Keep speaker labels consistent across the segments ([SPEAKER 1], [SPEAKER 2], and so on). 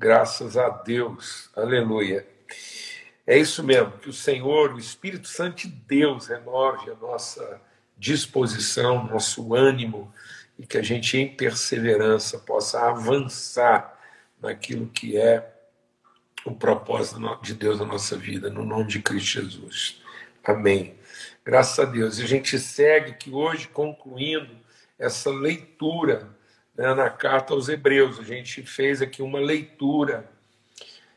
[SPEAKER 1] Graças a Deus. Aleluia. É isso mesmo, que o Senhor, o Espírito Santo de Deus, renove a nossa disposição, nosso ânimo, e que a gente, em perseverança, possa avançar naquilo que é o propósito de Deus na nossa vida, no nome de Cristo Jesus. Amém. Graças a Deus. E a gente segue que hoje, concluindo essa leitura né, na carta aos Hebreus, a gente fez aqui uma leitura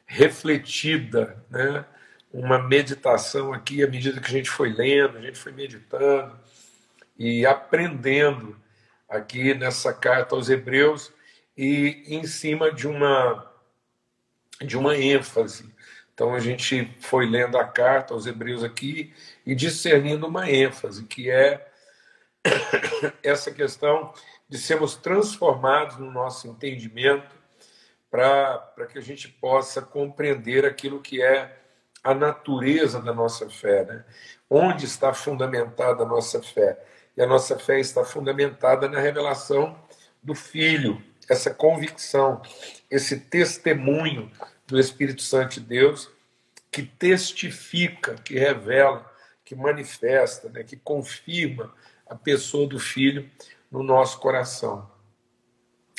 [SPEAKER 1] refletida, né, uma meditação aqui à medida que a gente foi lendo, a gente foi meditando e aprendendo aqui nessa carta aos Hebreus e em cima de uma de uma ênfase. Então a gente foi lendo a carta aos Hebreus aqui e discernindo uma ênfase, que é essa questão de sermos transformados no nosso entendimento para que a gente possa compreender aquilo que é a natureza da nossa fé, né? onde está fundamentada a nossa fé. E a nossa fé está fundamentada na revelação do Filho, essa convicção, esse testemunho do Espírito Santo de Deus que testifica, que revela, que manifesta, né, que confirma a pessoa do Filho no nosso coração.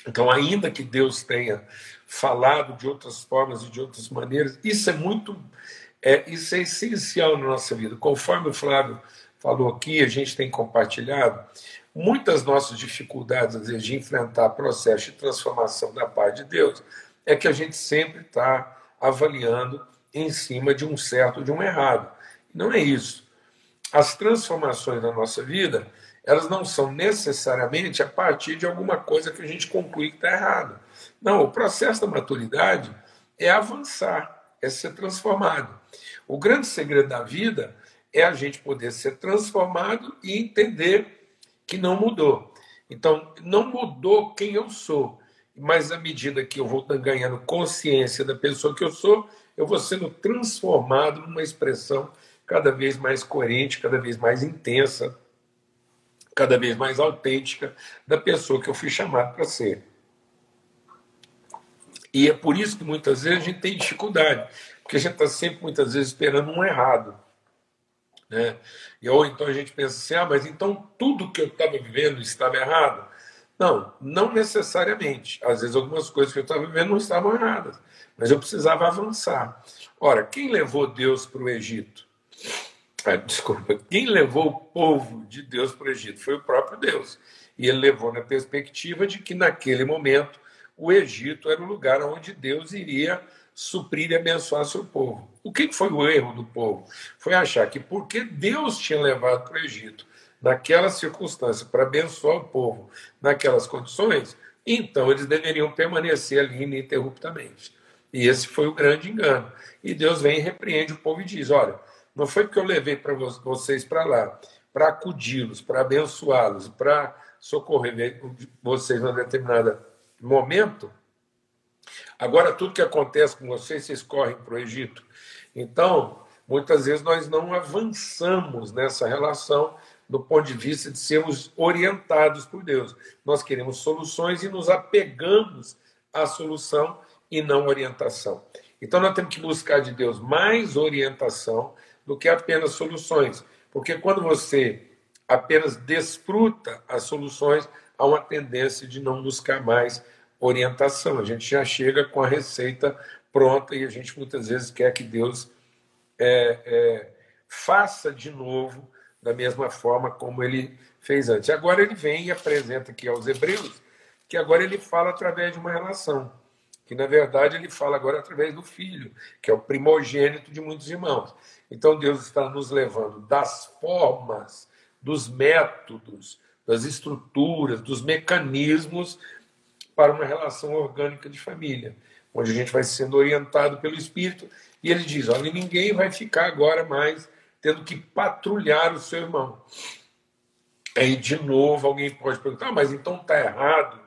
[SPEAKER 1] Então, ainda que Deus tenha falado de outras formas e de outras maneiras, isso é muito, é, isso é essencial na nossa vida. Conforme o Flávio falou aqui, a gente tem compartilhado, muitas nossas dificuldades, às vezes, de enfrentar processo de transformação da paz de Deus, é que a gente sempre está avaliando em cima de um certo de um errado. Não é isso. As transformações na nossa vida, elas não são necessariamente a partir de alguma coisa que a gente conclui que está errado. Não, o processo da maturidade é avançar, é ser transformado. O grande segredo da vida é a gente poder ser transformado e entender que não mudou. Então, não mudou quem eu sou, mas à medida que eu vou ganhando consciência da pessoa que eu sou, eu vou sendo transformado numa expressão cada vez mais coerente, cada vez mais intensa, cada vez mais autêntica da pessoa que eu fui chamado para ser. E é por isso que muitas vezes a gente tem dificuldade, porque a gente está sempre, muitas vezes, esperando um errado. Né? E, ou então a gente pensa assim, ah, mas então tudo que eu estava vivendo estava errado? Não, não necessariamente. Às vezes algumas coisas que eu estava vivendo não estavam erradas, mas eu precisava avançar. Ora, quem levou Deus para o Egito? Ah, desculpa, quem levou o povo de Deus para o Egito? Foi o próprio Deus. E ele levou na perspectiva de que naquele momento o Egito era o lugar onde Deus iria suprir e abençoar seu povo. O que foi o erro do povo? Foi achar que porque Deus tinha levado para o Egito naquela circunstância para abençoar o povo naquelas condições, então eles deveriam permanecer ali ininterruptamente. E esse foi o grande engano. E Deus vem e repreende o povo e diz: Olha, não foi porque eu levei para vocês para lá, para acudi-los, para abençoá-los, para socorrer vocês num determinado momento, Agora, tudo que acontece com vocês, vocês correm para o Egito. Então, muitas vezes nós não avançamos nessa relação do ponto de vista de sermos orientados por Deus. Nós queremos soluções e nos apegamos à solução e não orientação. Então, nós temos que buscar de Deus mais orientação do que apenas soluções. Porque quando você apenas desfruta as soluções, há uma tendência de não buscar mais orientação. A gente já chega com a receita pronta e a gente muitas vezes quer que Deus é, é, faça de novo da mesma forma como ele fez antes. Agora ele vem e apresenta aqui aos Hebreus que agora ele fala através de uma relação, que na verdade ele fala agora através do Filho, que é o primogênito de muitos irmãos. Então Deus está nos levando das formas, dos métodos, das estruturas, dos mecanismos para uma relação orgânica de família, onde a gente vai sendo orientado pelo Espírito. E ele diz: olha, ninguém vai ficar agora mais tendo que patrulhar o seu irmão. Aí, de novo, alguém pode perguntar: ah, mas então está errado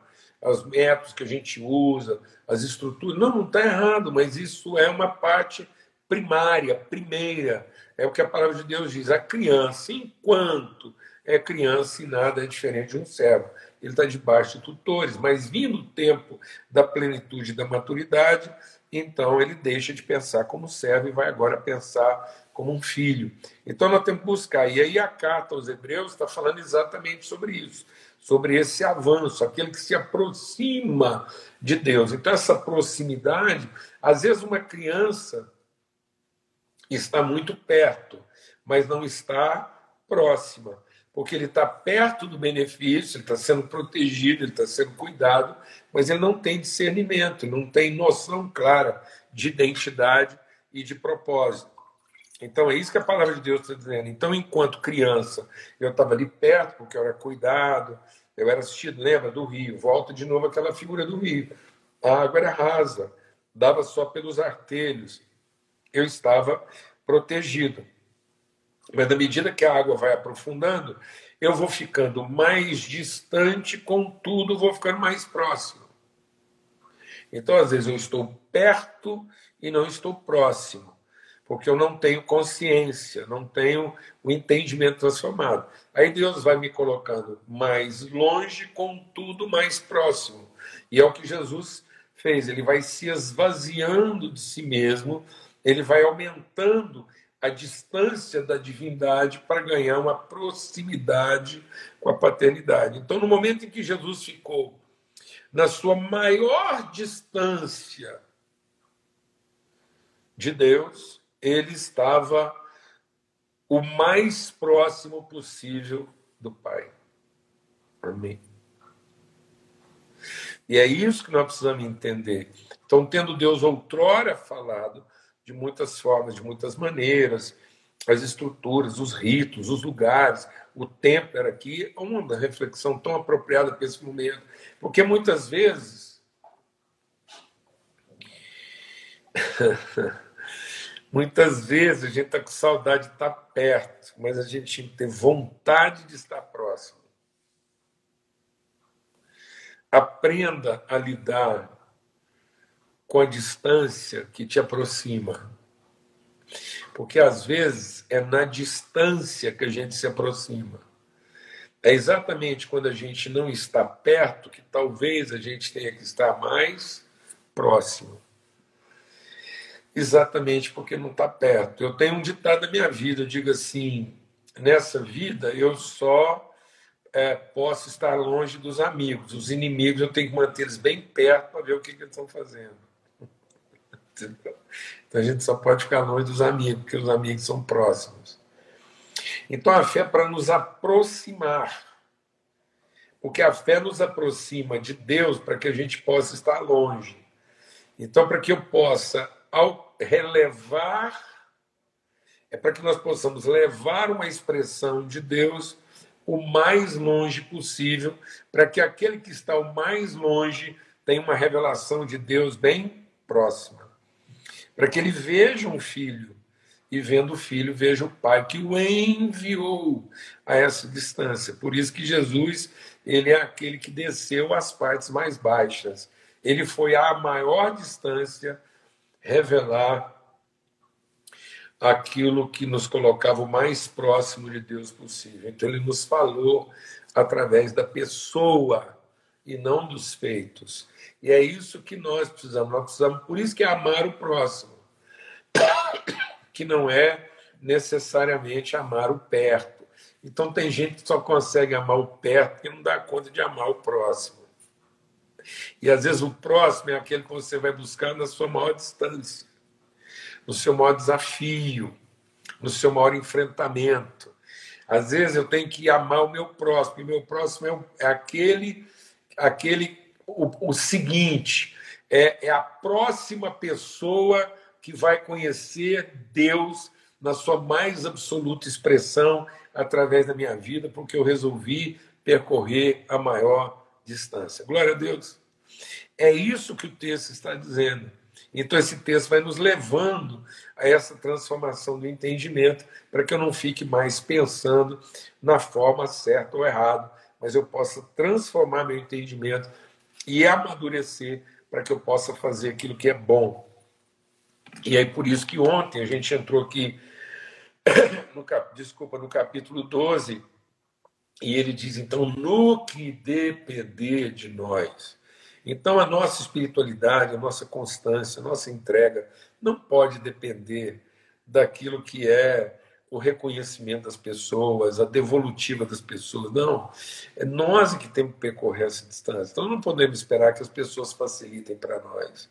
[SPEAKER 1] os métodos que a gente usa, as estruturas. Não, não está errado, mas isso é uma parte primária, primeira. É o que a palavra de Deus diz: a criança, enquanto é criança e nada é diferente de um servo. Ele está debaixo de tutores, mas vindo o tempo da plenitude da maturidade, então ele deixa de pensar como servo e vai agora pensar como um filho. Então nós temos que buscar. E aí a carta aos Hebreus está falando exatamente sobre isso, sobre esse avanço, aquele que se aproxima de Deus. Então essa proximidade, às vezes uma criança está muito perto, mas não está próxima, porque ele está perto do benefício, ele está sendo protegido, ele está sendo cuidado, mas ele não tem discernimento, não tem noção clara de identidade e de propósito. Então é isso que a palavra de Deus está dizendo. Então, enquanto criança, eu estava ali perto, porque eu era cuidado, eu era assistido, lembra do rio? Volta de novo aquela figura do rio. A água era rasa, dava só pelos artelhos. Eu estava protegido. Mas na medida que a água vai aprofundando, eu vou ficando mais distante, contudo, vou ficando mais próximo. Então, às vezes, eu estou perto e não estou próximo, porque eu não tenho consciência, não tenho o entendimento transformado. Aí Deus vai me colocando mais longe, contudo, mais próximo. E é o que Jesus fez, ele vai se esvaziando de si mesmo, ele vai aumentando a distância da divindade para ganhar uma proximidade com a paternidade. Então, no momento em que Jesus ficou na sua maior distância de Deus, ele estava o mais próximo possível do Pai. Amém. E é isso que nós precisamos entender. Então, tendo Deus outrora falado, de muitas formas, de muitas maneiras, as estruturas, os ritos, os lugares, o tempo era aqui, uma reflexão tão apropriada para esse momento, porque muitas vezes muitas vezes a gente está com saudade de estar perto, mas a gente tem que ter vontade de estar próximo. Aprenda a lidar com a distância que te aproxima. Porque às vezes é na distância que a gente se aproxima. É exatamente quando a gente não está perto que talvez a gente tenha que estar mais próximo. Exatamente porque não está perto. Eu tenho um ditado da minha vida, eu digo assim: nessa vida eu só é, posso estar longe dos amigos. Os inimigos eu tenho que manter eles bem perto para ver o que, que eles estão fazendo. Então a gente só pode ficar longe dos amigos, porque os amigos são próximos. Então a fé é para nos aproximar. Porque a fé nos aproxima de Deus para que a gente possa estar longe. Então, para que eu possa, ao relevar, é para que nós possamos levar uma expressão de Deus o mais longe possível, para que aquele que está o mais longe tenha uma revelação de Deus bem próxima para que ele veja um filho e vendo o filho veja o pai que o enviou a essa distância. Por isso que Jesus, ele é aquele que desceu às partes mais baixas. Ele foi à maior distância revelar aquilo que nos colocava o mais próximo de Deus possível. Então ele nos falou através da pessoa e não dos feitos. E é isso que nós precisamos. Nós precisamos, por isso que é amar o próximo, que não é necessariamente amar o perto. Então tem gente que só consegue amar o perto e não dá conta de amar o próximo. E às vezes o próximo é aquele que você vai buscar na sua maior distância, no seu maior desafio, no seu maior enfrentamento. Às vezes eu tenho que amar o meu próximo, e meu próximo é, é aquele, aquele o, o seguinte, é, é a próxima pessoa que vai conhecer Deus na sua mais absoluta expressão através da minha vida, porque eu resolvi percorrer a maior distância. Glória a Deus. É isso que o texto está dizendo. Então, esse texto vai nos levando a essa transformação do entendimento, para que eu não fique mais pensando na forma certa ou errada, mas eu possa transformar meu entendimento e amadurecer para que eu possa fazer aquilo que é bom. E aí por isso que ontem a gente entrou aqui, no cap, desculpa, no capítulo 12, E ele diz, então, no que depender de nós. Então, a nossa espiritualidade, a nossa constância, a nossa entrega não pode depender daquilo que é o reconhecimento das pessoas, a devolutiva das pessoas. Não, é nós que temos que percorrer essa distância. Então, não podemos esperar que as pessoas facilitem para nós.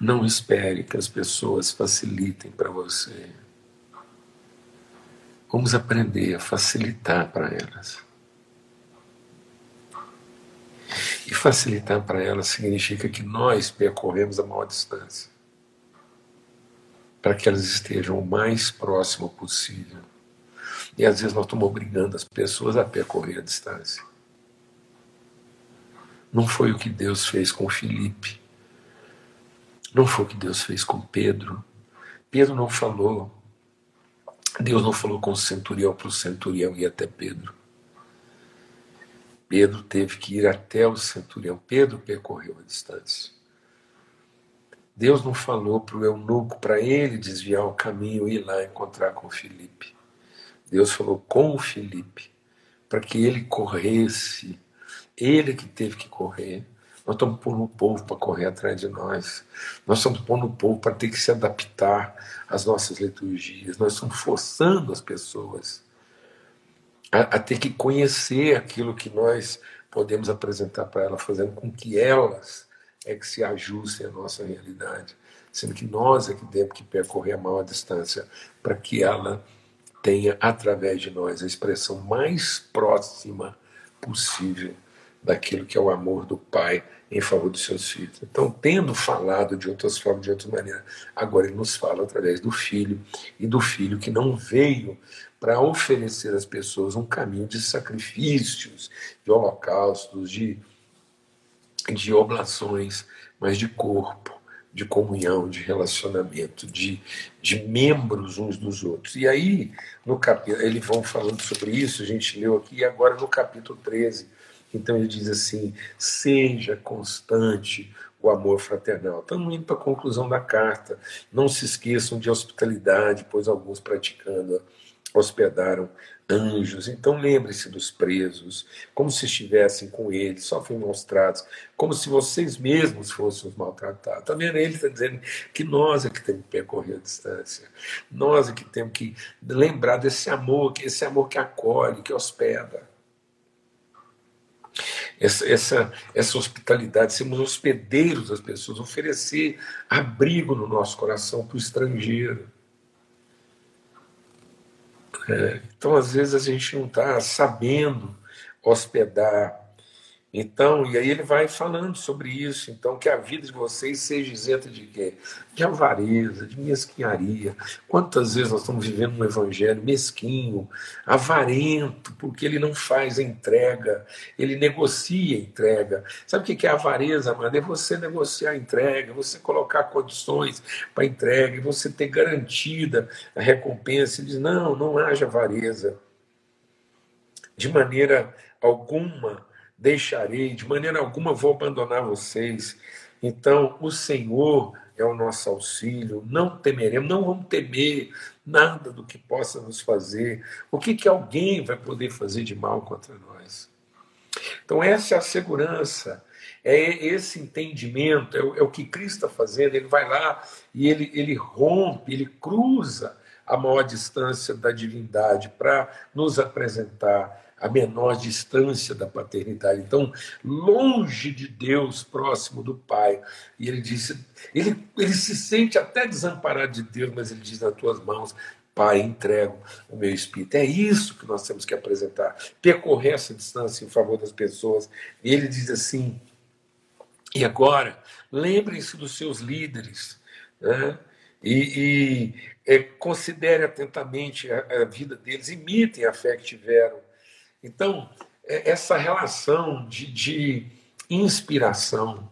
[SPEAKER 1] Não espere que as pessoas facilitem para você. Vamos aprender a facilitar para elas. E facilitar para elas significa que nós percorremos a maior distância para que elas estejam o mais próximo possível. E às vezes nós estamos obrigando as pessoas a percorrer a distância. Não foi o que Deus fez com Filipe. Não foi o que Deus fez com Pedro. Pedro não falou. Deus não falou com o centurião para o centurião ir até Pedro. Pedro teve que ir até o centurião. Pedro percorreu a distância. Deus não falou para o eunuco para ele desviar o caminho e ir lá encontrar com Filipe. Deus falou com o Filipe para que ele corresse. Ele que teve que correr nós estamos pondo o povo para correr atrás de nós. Nós estamos pondo o povo para ter que se adaptar às nossas liturgias. Nós estamos forçando as pessoas a, a ter que conhecer aquilo que nós podemos apresentar para elas, fazendo com que elas é que se ajustem à nossa realidade. Sendo que nós é que temos que percorrer a maior distância para que ela tenha, através de nós, a expressão mais próxima possível daquilo que é o amor do Pai em favor dos seus filhos. Então, tendo falado de outras formas, de outras maneiras, agora ele nos fala através do Filho e do Filho que não veio para oferecer às pessoas um caminho de sacrifícios, de holocaustos, de, de oblações, mas de corpo, de comunhão, de relacionamento, de, de membros uns dos outros. E aí, no capítulo, eles vão falando sobre isso, a gente leu aqui, e agora no capítulo 13 então ele diz assim: seja constante o amor fraternal. Estamos indo para a conclusão da carta. Não se esqueçam de hospitalidade, pois alguns praticando hospedaram anjos. Então lembre-se dos presos, como se estivessem com eles, sofrem maus tratos, como se vocês mesmos fossem os maltratados. Está vendo? Ele está dizendo que nós é que temos que percorrer a distância. Nós é que temos que lembrar desse amor, esse amor que acolhe, que hospeda essa, essa, essa hospitalidade, sermos hospedeiros das pessoas, oferecer abrigo no nosso coração para o estrangeiro. É, então, às vezes, a gente não está sabendo hospedar então, e aí ele vai falando sobre isso. Então, que a vida de vocês seja isenta de quê? De avareza, de mesquinharia. Quantas vezes nós estamos vivendo um evangelho mesquinho, avarento, porque ele não faz a entrega, ele negocia a entrega. Sabe o que é avareza, amado? É você negociar a entrega, você colocar condições para a entrega, você ter garantida a recompensa. Ele diz: não, não haja avareza. De maneira alguma deixarei, de maneira alguma vou abandonar vocês. Então, o Senhor é o nosso auxílio, não temeremos, não vamos temer nada do que possa nos fazer. O que, que alguém vai poder fazer de mal contra nós? Então, essa é a segurança, é esse entendimento, é o, é o que Cristo está fazendo. Ele vai lá e ele, ele rompe, ele cruza a maior distância da divindade para nos apresentar a menor distância da paternidade. Então, longe de Deus, próximo do Pai. E ele disse, ele, ele se sente até desamparado de Deus, mas ele diz nas tuas mãos, Pai, entrego o meu espírito. É isso que nós temos que apresentar, percorrer essa distância em favor das pessoas. E ele diz assim: e agora, lembrem-se dos seus líderes, né? E, e é, considere atentamente a, a vida deles, imitem a fé que tiveram então, é, essa relação de, de inspiração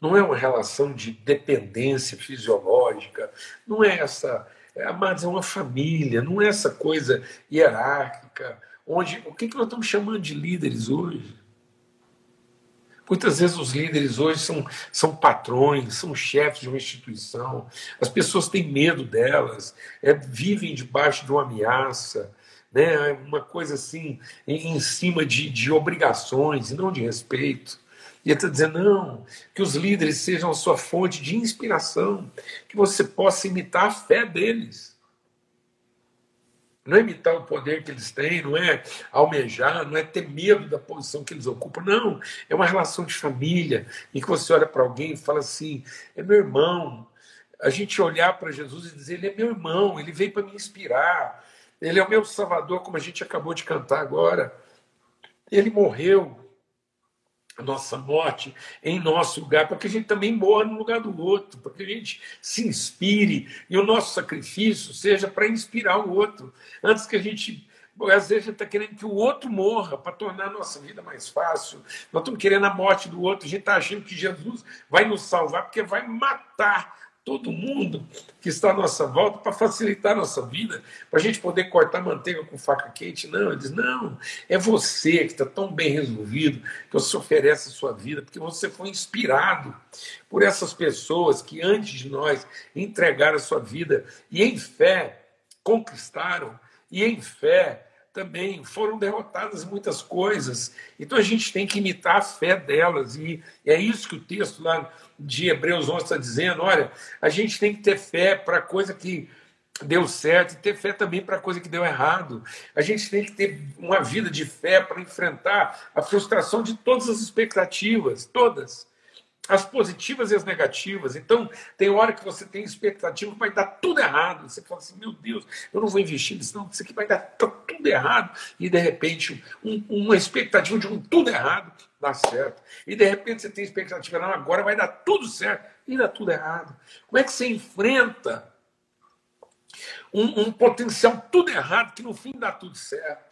[SPEAKER 1] não é uma relação de dependência fisiológica, não é essa. É, mas é uma família, não é essa coisa hierárquica, onde o que, que nós estamos chamando de líderes hoje? Muitas vezes os líderes hoje são, são patrões, são chefes de uma instituição, as pessoas têm medo delas, é, vivem debaixo de uma ameaça, né, uma coisa assim, em, em cima de, de obrigações e não de respeito. E ele está dizendo, não, que os líderes sejam a sua fonte de inspiração, que você possa imitar a fé deles. Não é imitar o poder que eles têm, não é almejar, não é ter medo da posição que eles ocupam, não. É uma relação de família em que você olha para alguém e fala assim: é meu irmão. A gente olhar para Jesus e dizer: ele é meu irmão, ele veio para me inspirar, ele é o meu salvador, como a gente acabou de cantar agora. Ele morreu nossa morte em nosso lugar, para que a gente também morra no lugar do outro, para que a gente se inspire e o nosso sacrifício seja para inspirar o outro, antes que a gente. Às vezes a gente está querendo que o outro morra para tornar a nossa vida mais fácil. Nós estamos querendo a morte do outro. A gente está achando que Jesus vai nos salvar porque vai matar todo mundo que está à nossa volta para facilitar a nossa vida, para a gente poder cortar manteiga com faca quente. Não, ele diz: não, é você que está tão bem resolvido que você oferece a sua vida, porque você foi inspirado por essas pessoas que antes de nós entregaram a sua vida e em fé conquistaram, e em fé também foram derrotadas muitas coisas. Então a gente tem que imitar a fé delas, e é isso que o texto lá de Hebreus 11 está dizendo: olha, a gente tem que ter fé para coisa que deu certo e ter fé também para coisa que deu errado. A gente tem que ter uma vida de fé para enfrentar a frustração de todas as expectativas, todas. As positivas e as negativas. Então, tem hora que você tem expectativa vai dar tudo errado. Você fala assim: meu Deus, eu não vou investir nisso, não, isso aqui vai dar tudo errado. E, de repente, um, uma expectativa de um tudo errado dá certo. E de repente você tem expectativa, não, agora vai dar tudo certo e dá tudo errado. Como é que você enfrenta um, um potencial tudo errado que no fim dá tudo certo?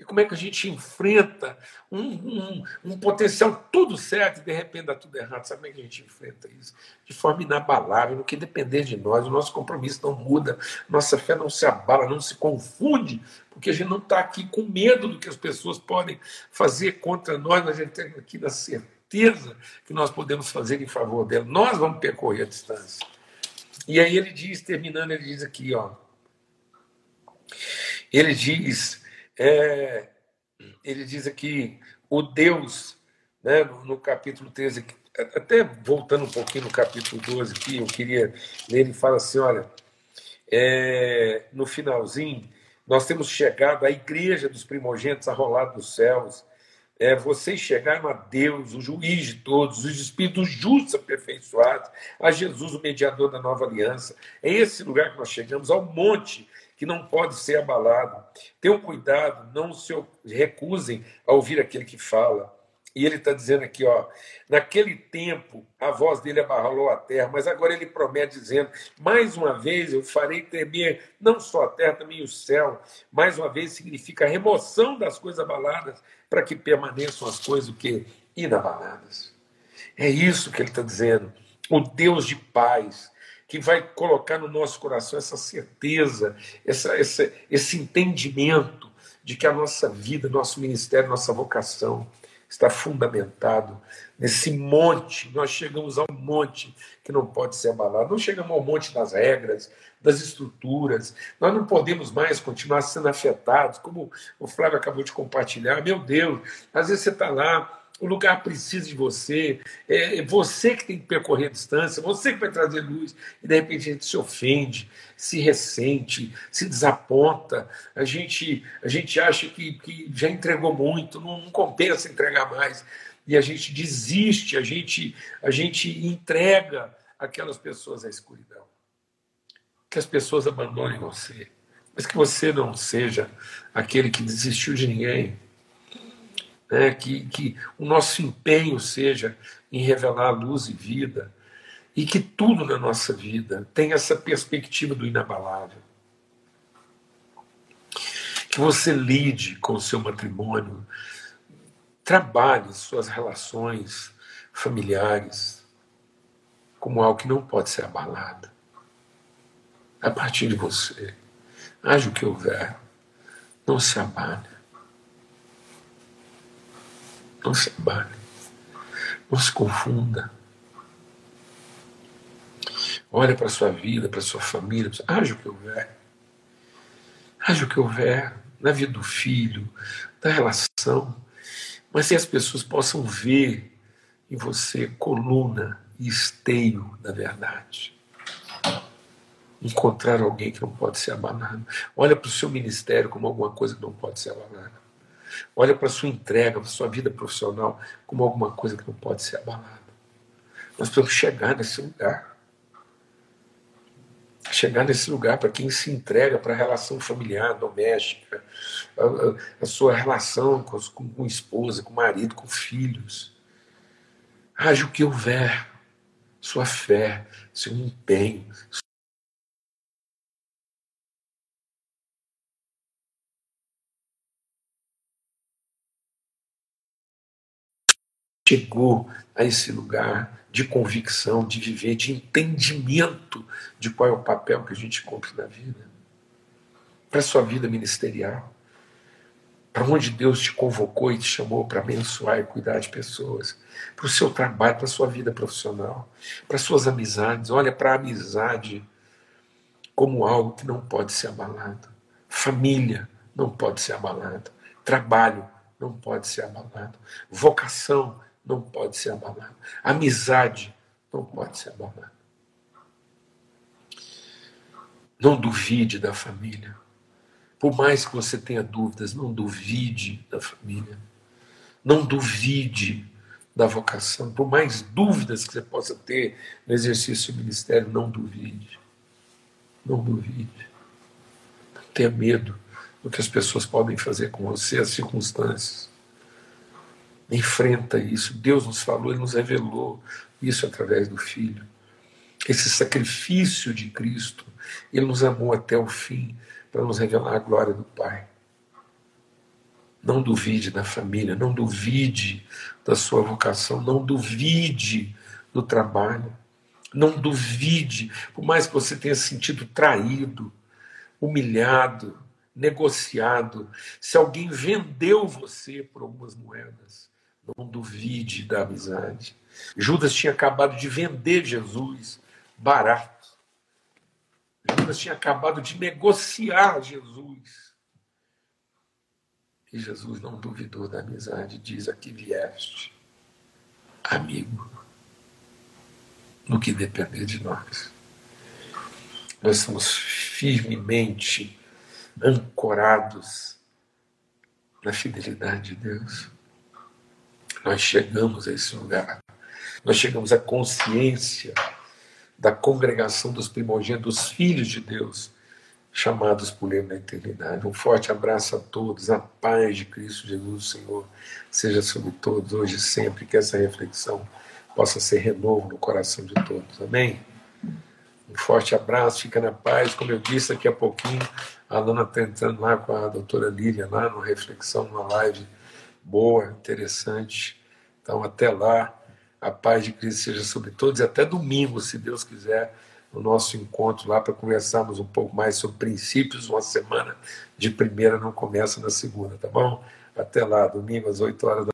[SPEAKER 1] E como é que a gente enfrenta um, um, um, potencial tudo certo e de repente dá tudo errado? Sabe como é que a gente enfrenta isso? De forma inabalável, no que depender de nós, o nosso compromisso não muda, nossa fé não se abala, não se confunde, porque a gente não está aqui com medo do que as pessoas podem fazer contra nós, nós já temos aqui na certeza que nós podemos fazer em favor dela. Nós vamos percorrer a distância. E aí ele diz, terminando, ele diz aqui, ó. Ele diz é, ele diz aqui, o Deus, né, no, capítulo 13, até voltando um pouquinho no capítulo 12 aqui, eu queria ler, ele fala assim, olha, é, no finalzinho, nós temos chegado à igreja dos primogênitos arrolados dos céus, é, vocês chegaram a Deus, o juiz de todos, os espíritos justos aperfeiçoados, a Jesus, o mediador da nova aliança. É esse lugar que nós chegamos, ao monte que não pode ser abalado. Tenham cuidado, não se recusem a ouvir aquele que fala. E ele está dizendo aqui, ó, naquele tempo a voz dele abalou a terra, mas agora ele promete dizendo: mais uma vez eu farei tremer não só a terra, também o céu. Mais uma vez significa a remoção das coisas abaladas para que permaneçam as coisas que inabaladas. É isso que ele está dizendo. O Deus de paz, que vai colocar no nosso coração essa certeza, essa, essa, esse entendimento de que a nossa vida, nosso ministério, nossa vocação está fundamentado nesse monte. Nós chegamos a um monte que não pode ser abalado. Não chegamos ao monte das regras, das estruturas. Nós não podemos mais continuar sendo afetados, como o Flávio acabou de compartilhar. Meu Deus, às vezes você está lá o lugar precisa de você, é, é você que tem que percorrer a distância, você que vai trazer luz, e de repente a gente se ofende, se ressente, se desaponta, a gente, a gente acha que, que já entregou muito, não, não compensa entregar mais, e a gente desiste, a gente, a gente entrega aquelas pessoas à escuridão. Que as pessoas abandonem você, mas que você não seja aquele que desistiu de ninguém né, que, que o nosso empenho seja em revelar luz e vida, e que tudo na nossa vida tenha essa perspectiva do inabalável. Que você lide com o seu matrimônio, trabalhe suas relações familiares como algo que não pode ser abalado. A partir de você, haja o que houver, não se abale não se. Não se confunda. Olha para a sua vida, para a sua família, haja o que houver. Haja o que houver na vida do filho, da relação, mas que as pessoas possam ver em você coluna e esteio da verdade. Encontrar alguém que não pode ser abalado. Olha para o seu ministério como alguma coisa que não pode ser abalada. Olha para a sua entrega, para a sua vida profissional como alguma coisa que não pode ser abalada. Nós precisamos chegar nesse lugar. Chegar nesse lugar para quem se entrega para a relação familiar, doméstica, a, a, a sua relação com, com, com esposa, com marido, com filhos. Haja o que houver, sua fé, seu empenho, chegou a esse lugar de convicção, de viver, de entendimento de qual é o papel que a gente cumpre na vida. Para a sua vida ministerial. Para onde Deus te convocou e te chamou para abençoar e cuidar de pessoas. Para o seu trabalho, para a sua vida profissional. Para as suas amizades. Olha para a amizade como algo que não pode ser abalado. Família não pode ser abalada. Trabalho não pode ser abalado. Vocação não pode ser abalado. Amizade não pode ser abalada. Não duvide da família. Por mais que você tenha dúvidas, não duvide da família. Não duvide da vocação. Por mais dúvidas que você possa ter no exercício do ministério, não duvide. Não duvide. Não tenha medo do que as pessoas podem fazer com você, as circunstâncias enfrenta isso. Deus nos falou, Ele nos revelou isso através do Filho. Esse sacrifício de Cristo, Ele nos amou até o fim para nos revelar a glória do Pai. Não duvide da família, não duvide da sua vocação, não duvide do trabalho, não duvide, por mais que você tenha sentido traído, humilhado, negociado, se alguém vendeu você por algumas moedas, não duvide da amizade. Judas tinha acabado de vender Jesus barato. Judas tinha acabado de negociar Jesus. E Jesus não duvidou da amizade, diz aqui vieste, amigo, no que depender de nós. Nós somos firmemente ancorados na fidelidade de Deus nós chegamos a esse lugar. Nós chegamos à consciência da congregação dos primogênitos, dos filhos de Deus, chamados por Ele na eternidade. Um forte abraço a todos, a paz de Cristo Jesus, Senhor, seja sobre todos, hoje e sempre, que essa reflexão possa ser renovo no coração de todos. Amém? Um forte abraço, fica na paz. Como eu disse, daqui a pouquinho a Lana está entrando lá com a doutora Lília, lá no Reflexão, numa live boa, interessante. Então, até lá, a paz de Cristo seja sobre todos e até domingo, se Deus quiser, no nosso encontro lá para conversarmos um pouco mais sobre princípios. Uma semana de primeira não começa na segunda, tá bom? Até lá, domingo às 8 horas da